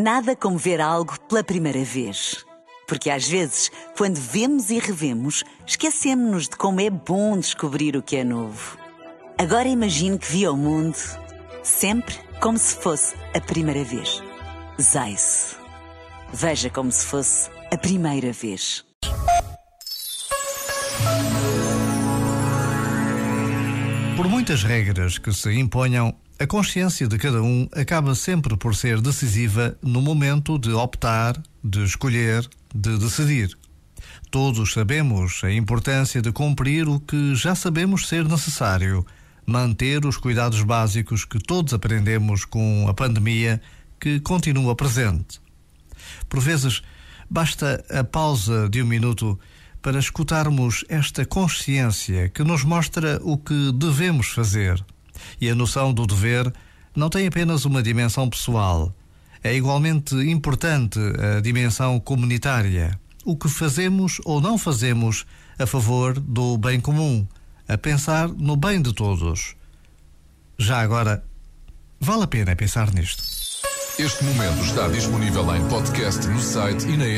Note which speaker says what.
Speaker 1: Nada como ver algo pela primeira vez. Porque às vezes, quando vemos e revemos, esquecemos-nos de como é bom descobrir o que é novo. Agora imagine que viu o mundo sempre como se fosse a primeira vez. Zais. Veja como se fosse a primeira vez.
Speaker 2: Por muitas regras que se imponham, a consciência de cada um acaba sempre por ser decisiva no momento de optar, de escolher, de decidir. Todos sabemos a importância de cumprir o que já sabemos ser necessário, manter os cuidados básicos que todos aprendemos com a pandemia que continua presente. Por vezes, basta a pausa de um minuto para escutarmos esta consciência que nos mostra o que devemos fazer e a noção do dever não tem apenas uma dimensão pessoal. É igualmente importante a dimensão comunitária. O que fazemos ou não fazemos a favor do bem comum, a pensar no bem de todos. Já agora, vale a pena pensar nisto.
Speaker 3: Este momento está disponível em podcast no site e na app.